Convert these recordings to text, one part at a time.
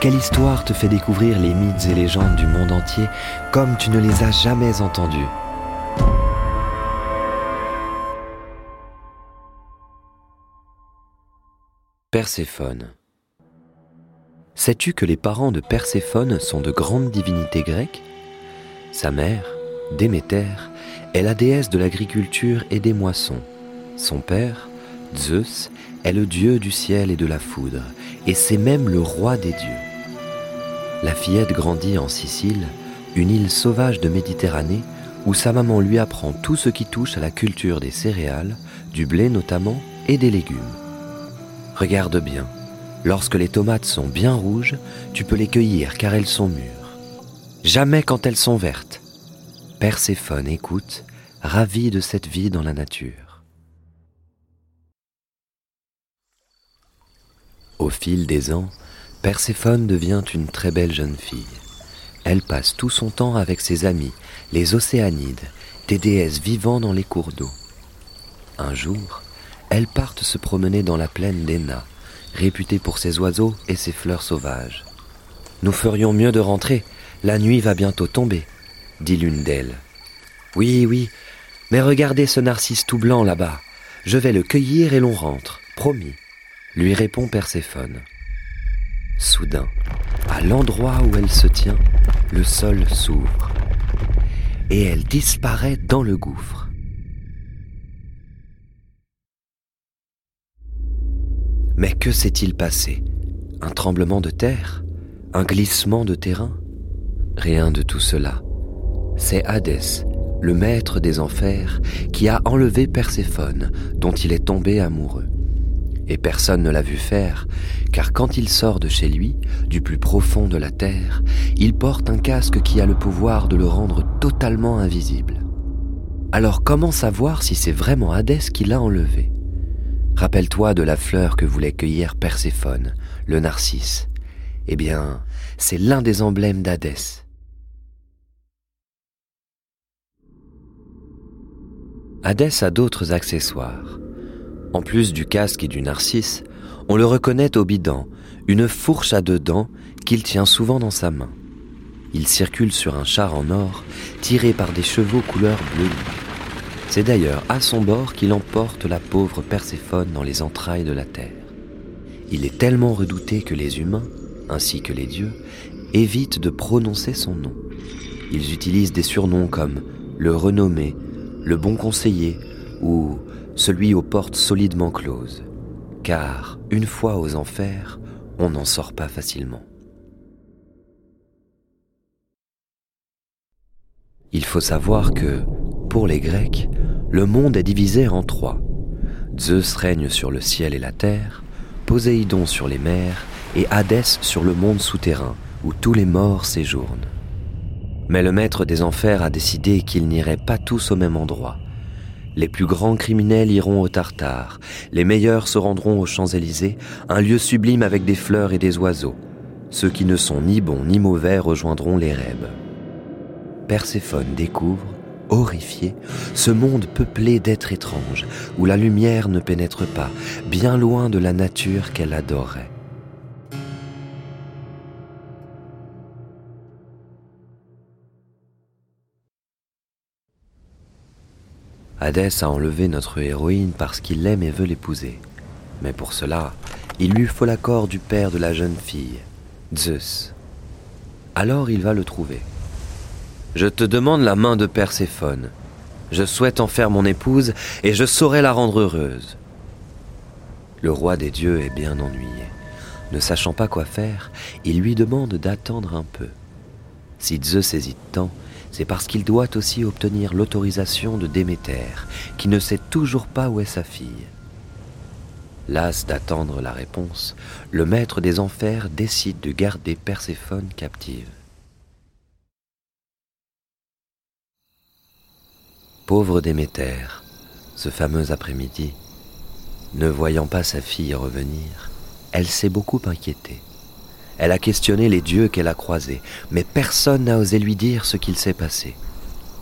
Quelle histoire te fait découvrir les mythes et légendes du monde entier comme tu ne les as jamais entendus Perséphone. Sais-tu que les parents de Perséphone sont de grandes divinités grecques? Sa mère, Déméter, est la déesse de l'agriculture et des moissons. Son père, Zeus, est le dieu du ciel et de la foudre, et c'est même le roi des dieux. La fillette grandit en Sicile, une île sauvage de Méditerranée, où sa maman lui apprend tout ce qui touche à la culture des céréales, du blé notamment, et des légumes. Regarde bien, lorsque les tomates sont bien rouges, tu peux les cueillir car elles sont mûres. Jamais quand elles sont vertes. Perséphone écoute, ravie de cette vie dans la nature. Au fil des ans, Perséphone devient une très belle jeune fille. Elle passe tout son temps avec ses amis, les Océanides, des déesses vivant dans les cours d'eau. Un jour, elles partent se promener dans la plaine d'Ena, réputée pour ses oiseaux et ses fleurs sauvages. Nous ferions mieux de rentrer, la nuit va bientôt tomber, dit l'une d'elles. Oui, oui, mais regardez ce narcisse tout blanc là-bas. Je vais le cueillir et l'on rentre, promis, lui répond Perséphone. Soudain, à l'endroit où elle se tient, le sol s'ouvre et elle disparaît dans le gouffre. Mais que s'est-il passé? Un tremblement de terre? Un glissement de terrain? Rien de tout cela. C'est Hadès, le maître des enfers, qui a enlevé Perséphone, dont il est tombé amoureux et personne ne l'a vu faire, car quand il sort de chez lui, du plus profond de la terre, il porte un casque qui a le pouvoir de le rendre totalement invisible. Alors comment savoir si c'est vraiment Hadès qui l'a enlevé? Rappelle-toi de la fleur que voulait cueillir Perséphone, le narcisse. Eh bien, c'est l'un des emblèmes d'Hadès. Hadès a d'autres accessoires. En plus du casque et du narcisse, on le reconnaît au bidan, une fourche à deux dents qu'il tient souvent dans sa main. Il circule sur un char en or, tiré par des chevaux couleur bleu. C'est d'ailleurs à son bord qu'il emporte la pauvre Perséphone dans les entrailles de la terre. Il est tellement redouté que les humains, ainsi que les dieux, évitent de prononcer son nom. Ils utilisent des surnoms comme le renommé, le bon conseiller ou celui aux portes solidement closes, car une fois aux enfers, on n'en sort pas facilement. Il faut savoir que, pour les Grecs, le monde est divisé en trois. Zeus règne sur le ciel et la terre, Poséidon sur les mers et Hadès sur le monde souterrain, où tous les morts séjournent. Mais le maître des enfers a décidé qu'ils n'iraient pas tous au même endroit, les plus grands criminels iront au Tartare, les meilleurs se rendront aux Champs-Élysées, un lieu sublime avec des fleurs et des oiseaux. Ceux qui ne sont ni bons ni mauvais rejoindront les rêves. Perséphone découvre, horrifié, ce monde peuplé d'êtres étranges, où la lumière ne pénètre pas, bien loin de la nature qu'elle adorait. Hadès a enlevé notre héroïne parce qu'il l'aime et veut l'épouser. Mais pour cela, il lui faut l'accord du père de la jeune fille, Zeus. Alors il va le trouver. Je te demande la main de Perséphone. Je souhaite en faire mon épouse et je saurai la rendre heureuse. Le roi des dieux est bien ennuyé. Ne sachant pas quoi faire, il lui demande d'attendre un peu. Si Zeus hésite tant, c'est parce qu'il doit aussi obtenir l'autorisation de Déméter, qui ne sait toujours pas où est sa fille. Las d'attendre la réponse, le maître des enfers décide de garder Perséphone captive. Pauvre Déméter, ce fameux après-midi, ne voyant pas sa fille revenir, elle s'est beaucoup inquiétée. Elle a questionné les dieux qu'elle a croisés, mais personne n'a osé lui dire ce qu'il s'est passé.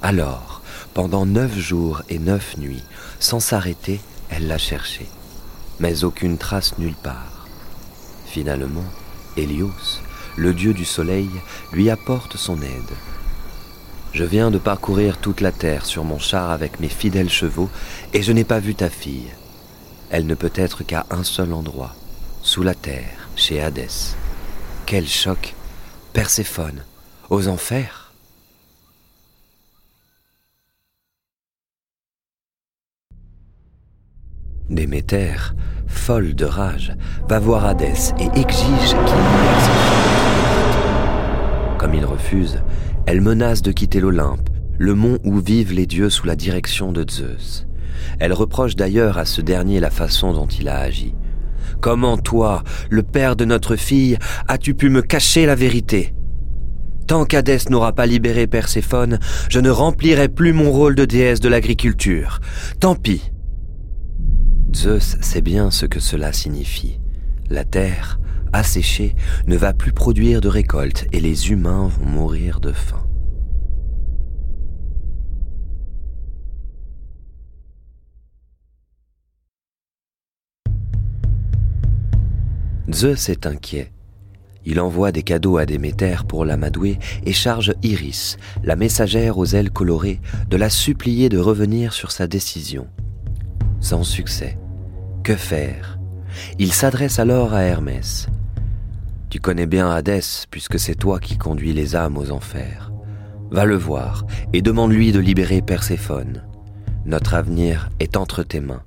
Alors, pendant neuf jours et neuf nuits, sans s'arrêter, elle l'a cherché, mais aucune trace nulle part. Finalement, Hélios, le dieu du soleil, lui apporte son aide. Je viens de parcourir toute la terre sur mon char avec mes fidèles chevaux, et je n'ai pas vu ta fille. Elle ne peut être qu'à un seul endroit, sous la terre, chez Hadès. Quel choc Perséphone, aux enfers Déméter, folle de rage, va voir Hadès et exige qu'il. Comme il refuse, elle menace de quitter l'Olympe, le mont où vivent les dieux sous la direction de Zeus. Elle reproche d'ailleurs à ce dernier la façon dont il a agi. Comment toi, le père de notre fille, as-tu pu me cacher la vérité? Tant qu'Hadès n'aura pas libéré Perséphone, je ne remplirai plus mon rôle de déesse de l'agriculture. Tant pis. Zeus sait bien ce que cela signifie. La terre, asséchée, ne va plus produire de récolte et les humains vont mourir de faim. Zeus est inquiet. Il envoie des cadeaux à Déméter pour l'amadouer et charge Iris, la messagère aux ailes colorées, de la supplier de revenir sur sa décision. Sans succès. Que faire? Il s'adresse alors à Hermès. Tu connais bien Hadès puisque c'est toi qui conduis les âmes aux enfers. Va le voir et demande-lui de libérer Perséphone. Notre avenir est entre tes mains.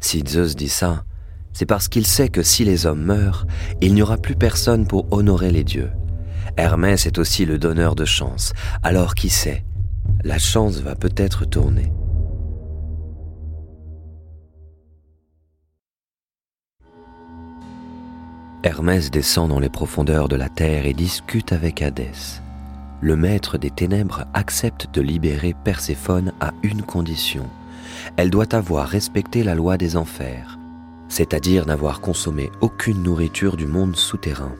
Si Zeus dit ça, c'est parce qu'il sait que si les hommes meurent, il n'y aura plus personne pour honorer les dieux. Hermès est aussi le donneur de chance, alors qui sait, la chance va peut-être tourner. Hermès descend dans les profondeurs de la terre et discute avec Hadès. Le maître des ténèbres accepte de libérer Perséphone à une condition. Elle doit avoir respecté la loi des enfers c'est-à-dire n'avoir consommé aucune nourriture du monde souterrain.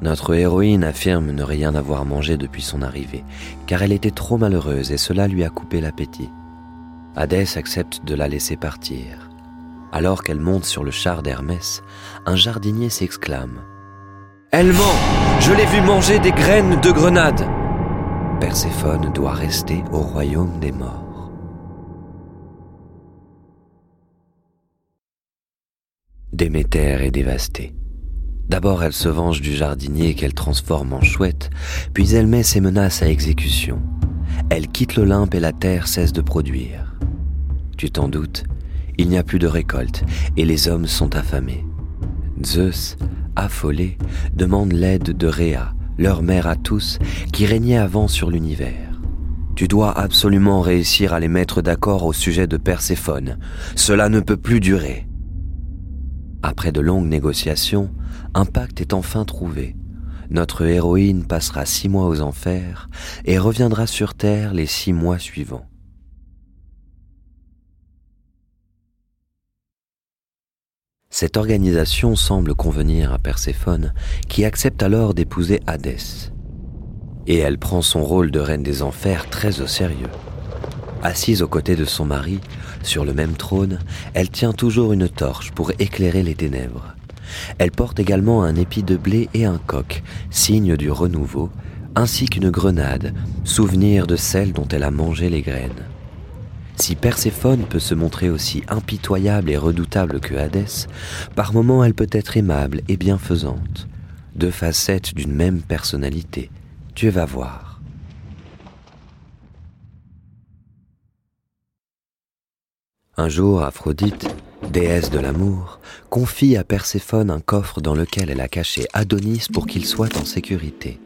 Notre héroïne affirme ne rien avoir mangé depuis son arrivée, car elle était trop malheureuse et cela lui a coupé l'appétit. Hadès accepte de la laisser partir. Alors qu'elle monte sur le char d'Hermès, un jardinier s'exclame. Elle ment Je l'ai vue manger des graines de grenade Perséphone doit rester au royaume des morts. Déméter est dévastée. D'abord, elle se venge du jardinier qu'elle transforme en chouette, puis elle met ses menaces à exécution. Elle quitte l'Olympe et la terre cesse de produire. Tu t'en doutes, il n'y a plus de récolte et les hommes sont affamés. Zeus, affolé, demande l'aide de Rhea, leur mère à tous, qui régnait avant sur l'univers. Tu dois absolument réussir à les mettre d'accord au sujet de Perséphone. Cela ne peut plus durer. Après de longues négociations, un pacte est enfin trouvé. Notre héroïne passera six mois aux enfers et reviendra sur Terre les six mois suivants. Cette organisation semble convenir à Perséphone, qui accepte alors d'épouser Hadès. Et elle prend son rôle de reine des enfers très au sérieux. Assise aux côtés de son mari, sur le même trône, elle tient toujours une torche pour éclairer les ténèbres. Elle porte également un épi de blé et un coq, signe du renouveau, ainsi qu'une grenade, souvenir de celle dont elle a mangé les graines. Si Perséphone peut se montrer aussi impitoyable et redoutable que Hadès, par moments elle peut être aimable et bienfaisante. Deux facettes d'une même personnalité. Tu vas voir. Un jour, Aphrodite, déesse de l'amour, confie à Perséphone un coffre dans lequel elle a caché Adonis pour qu'il soit en sécurité.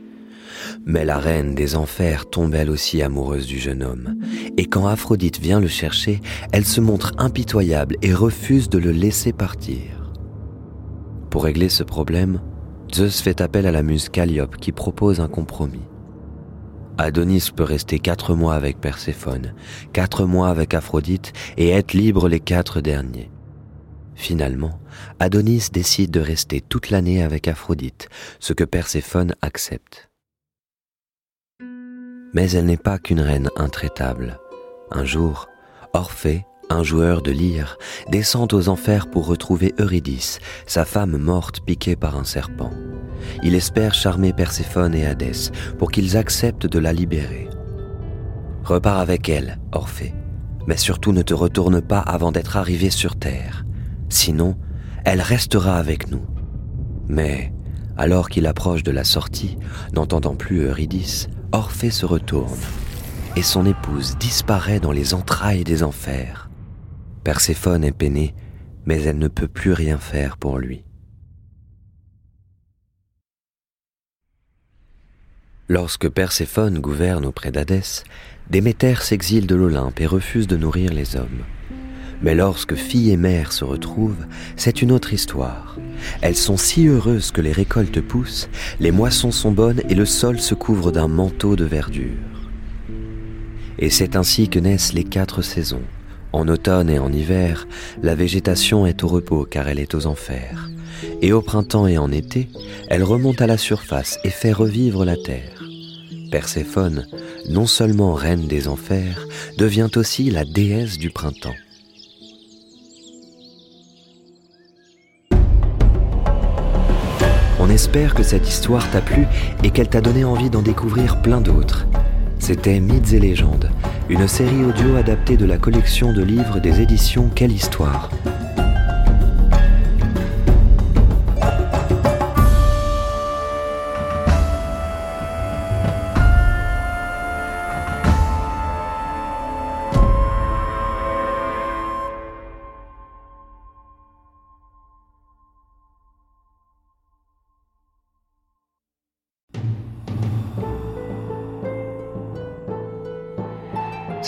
Mais la reine des enfers tombe elle aussi amoureuse du jeune homme, et quand Aphrodite vient le chercher, elle se montre impitoyable et refuse de le laisser partir. Pour régler ce problème, Zeus fait appel à la muse Calliope qui propose un compromis. Adonis peut rester quatre mois avec Perséphone, quatre mois avec Aphrodite et être libre les quatre derniers. Finalement, Adonis décide de rester toute l'année avec Aphrodite, ce que Perséphone accepte. Mais elle n'est pas qu'une reine intraitable. Un jour, Orphée, un joueur de lyre, descend aux enfers pour retrouver Eurydice, sa femme morte piquée par un serpent. Il espère charmer Perséphone et Hadès pour qu'ils acceptent de la libérer. Repars avec elle, Orphée, mais surtout ne te retourne pas avant d'être arrivé sur Terre. Sinon, elle restera avec nous. Mais, alors qu'il approche de la sortie, n'entendant plus Eurydice, Orphée se retourne et son épouse disparaît dans les entrailles des enfers. Perséphone est peinée, mais elle ne peut plus rien faire pour lui. Lorsque Perséphone gouverne auprès d'Hadès, Déméter s'exile de l'Olympe et refuse de nourrir les hommes. Mais lorsque fille et mère se retrouvent, c'est une autre histoire. Elles sont si heureuses que les récoltes poussent, les moissons sont bonnes et le sol se couvre d'un manteau de verdure. Et c'est ainsi que naissent les quatre saisons. En automne et en hiver, la végétation est au repos car elle est aux enfers. Et au printemps et en été, elle remonte à la surface et fait revivre la terre. Perséphone, non seulement reine des enfers, devient aussi la déesse du printemps. On espère que cette histoire t'a plu et qu'elle t'a donné envie d'en découvrir plein d'autres. C'était Mythes et légendes, une série audio adaptée de la collection de livres des éditions Quelle Histoire.